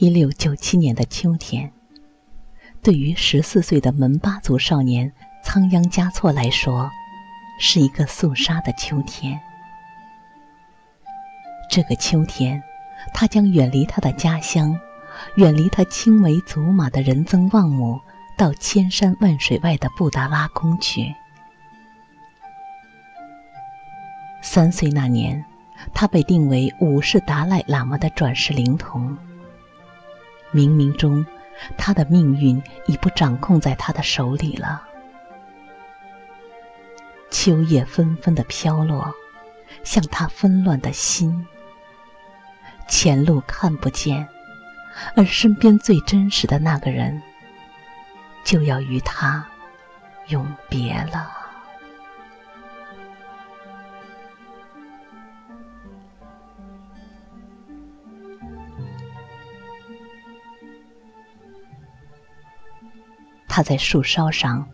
一六九七年的秋天，对于十四岁的门巴族少年仓央嘉措来说，是一个肃杀的秋天。这个秋天，他将远离他的家乡，远离他青梅竹马的人曾旺姆，到千山万水外的布达拉宫去。三岁那年，他被定为五世达赖喇嘛的转世灵童。冥冥中，他的命运已不掌控在他的手里了。秋叶纷纷的飘落，像他纷乱的心。前路看不见，而身边最真实的那个人，就要与他永别了。他在树梢上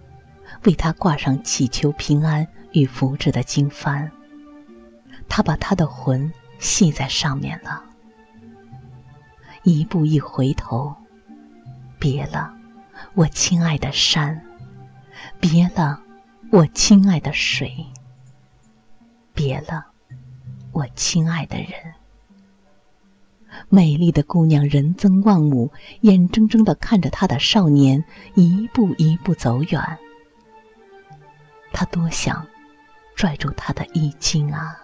为他挂上祈求平安与福祉的经幡，他把他的魂系在上面了。一步一回头，别了，我亲爱的山；别了，我亲爱的水；别了，我亲爱的人。美丽的姑娘人增旺姆，眼睁睁地看着她的少年一步一步走远。他多想拽住他的衣襟啊！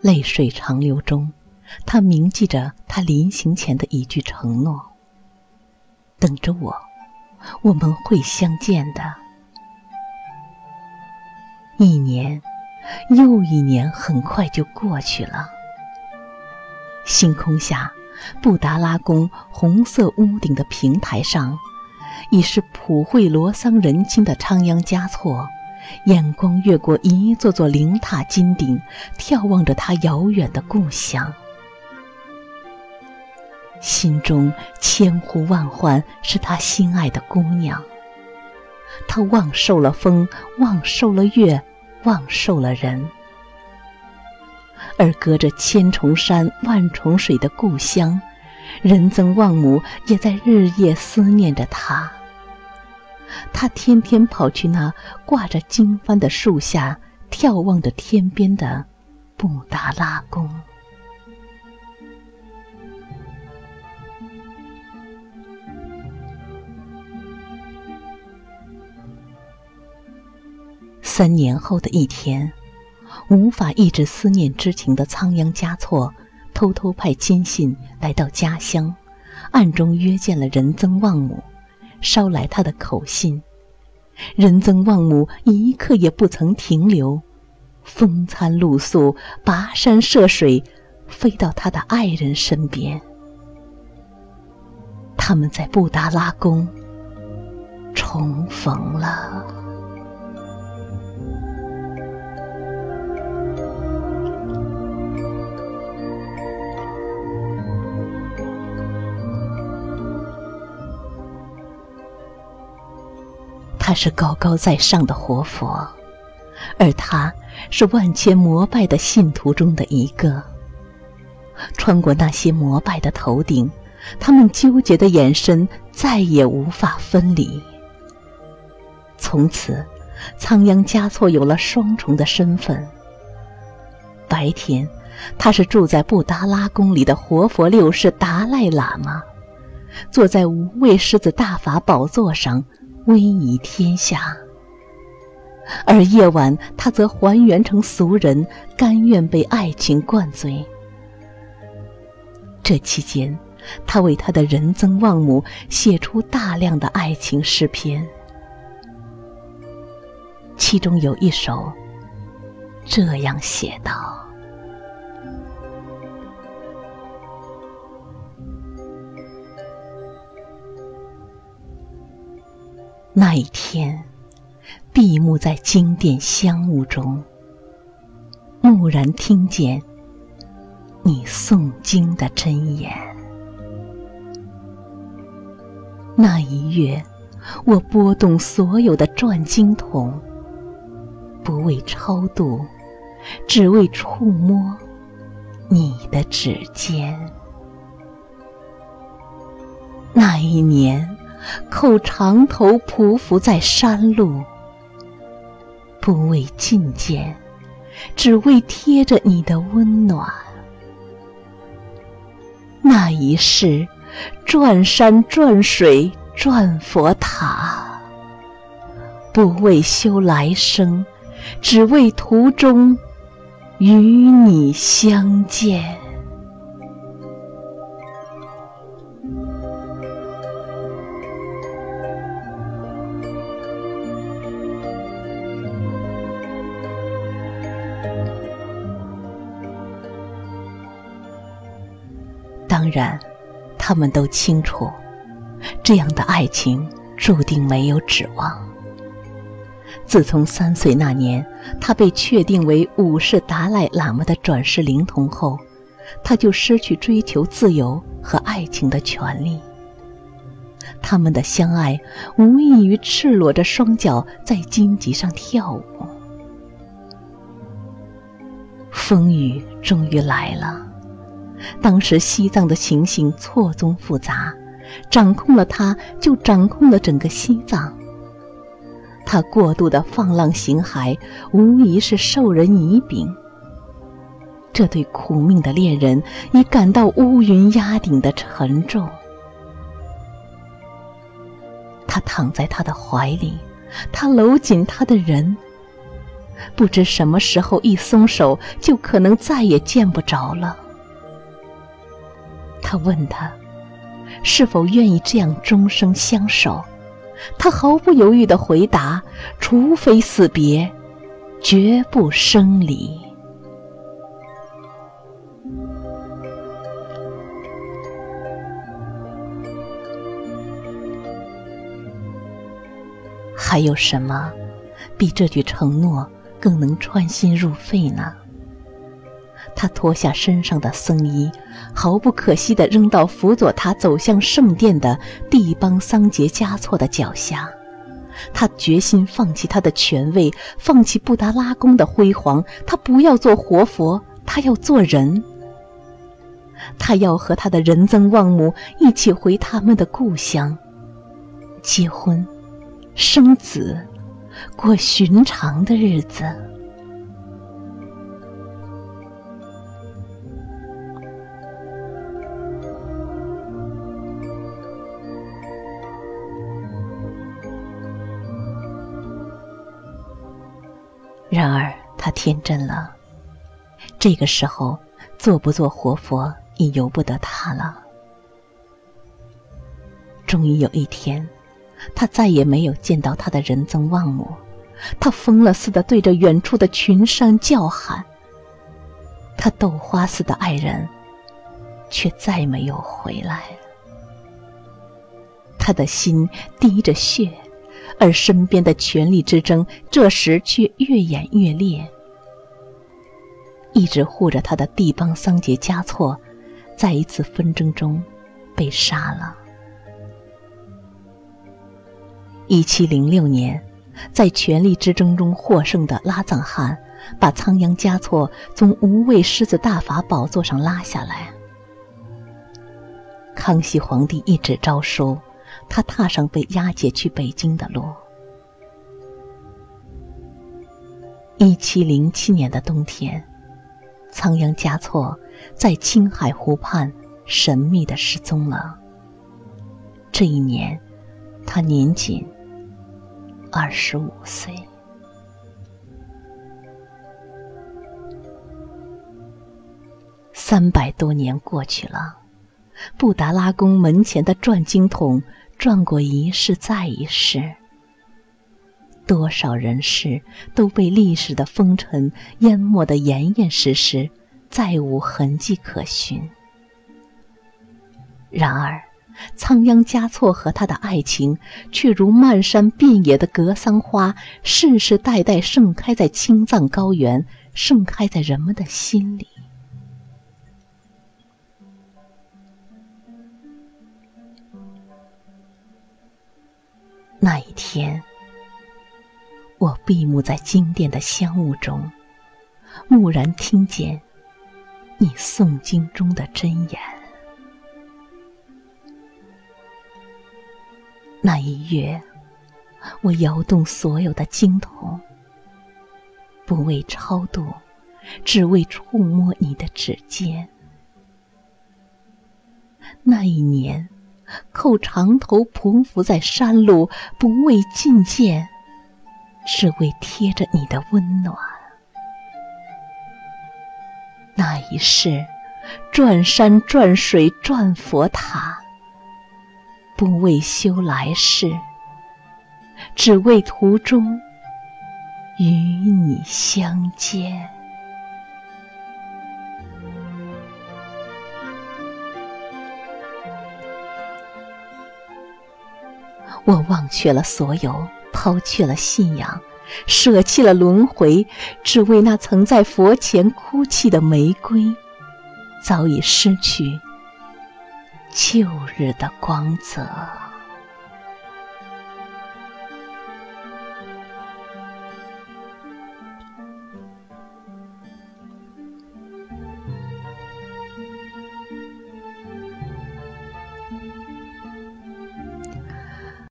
泪水长流中。他铭记着他临行前的一句承诺：“等着我，我们会相见的。”一年又一年，很快就过去了。星空下，布达拉宫红色屋顶的平台上，已是普惠罗桑人亲的仓央嘉措。眼光越过一座座灵塔金顶，眺望着他遥远的故乡。心中千呼万唤，是他心爱的姑娘。他忘受了风，忘受了月，忘受了人。而隔着千重山、万重水的故乡，仁曾旺姆也在日夜思念着他。他天天跑去那挂着经幡的树下，眺望着天边的布达拉宫。三年后的一天，无法抑制思念之情的仓央嘉措，偷偷派亲信来到家乡，暗中约见了仁增旺姆，捎来他的口信。仁增旺姆一刻也不曾停留，风餐露宿，跋山涉水，飞到他的爱人身边。他们在布达拉宫重逢了。是高高在上的活佛，而他是万千膜拜的信徒中的一个。穿过那些膜拜的头顶，他们纠结的眼神再也无法分离。从此，仓央嘉措有了双重的身份。白天，他是住在布达拉宫里的活佛六世达赖喇嘛，坐在无畏狮子大法宝座上，威仪天下；而夜晚，他则还原成俗人，甘愿被爱情灌醉。这期间，他为他的仁增旺母写出大量的爱情诗篇，其中有一首这样写道：“那一天，闭目在经殿香雾中，蓦然听见。”你诵经的真言。那一月，我拨动所有的转经筒，不为超度，只为触摸你的指尖。那一年，叩长头匍匐在山路，不为觐见，只为贴着你的温暖。那一世，转山转水转佛塔，不为修来生，只为途中与你相见。然，他们都清楚，这样的爱情注定没有指望。自从三岁那年，他被确定为五世达赖喇嘛的转世灵童后，他就失去追求自由和爱情的权利。他们的相爱无异于赤裸着双脚在荆棘上跳舞。风雨终于来了。当时西藏的情形错综复杂，掌控了他，就掌控了整个西藏。他过度的放浪形骸，无疑是授人以柄。这对苦命的恋人已感到乌云压顶的沉重。他躺在他的怀里，他搂紧他的人，不知什么时候一松手，就可能再也见不着了。他问他，是否愿意这样终生相守？他毫不犹豫的回答：“除非死别，绝不生离。”还有什么比这句承诺更能穿心入肺呢？他脱下身上的僧衣，毫不可惜地扔到辅佐他走向圣殿的帝邦桑杰嘉措的脚下。他决心放弃他的权位，放弃布达拉宫的辉煌。他不要做活佛，他要做人。他要和他的仁增旺母一起回他们的故乡，结婚，生子，过寻常的日子。然而他天真了，这个时候做不做活佛已由不得他了。终于有一天，他再也没有见到他的仁增旺母，他疯了似的对着远处的群山叫喊。他豆花似的爱人，却再没有回来。他的心滴着血。而身边的权力之争，这时却越演越烈。一直护着他的帝邦桑杰嘉措，在一次纷争中被杀了。一七零六年，在权力之争中获胜的拉藏汗，把仓央嘉措从无畏狮子大法宝座上拉下来。康熙皇帝一纸诏书。他踏上被押解去北京的路，一七零七年的冬天，仓央嘉措在青海湖畔神秘的失踪了。这一年，他年仅二十五岁。三百多年过去了，布达拉宫门前的转经筒转过一世再一世。多少人事都被历史的风尘淹没得严严实实，再无痕迹可寻。然而，仓央嘉措和他的爱情却如漫山遍野的格桑花，世世代代盛开在青藏高原，盛开在人们的心里。那一天。我闭目在经殿的香雾中，蓦然听见你诵经中的真言。那一月，我摇动所有的经筒，不为超度，只为触摸你的指尖。那一年，叩长头匍匐在山路，不为觐见。只为贴着你的温暖。那一世，转山转水转佛塔，不为修来世，只为途中与你相见。我忘却了所有。抛却了信仰，舍弃了轮回，只为那曾在佛前哭泣的玫瑰，早已失去旧日的光泽。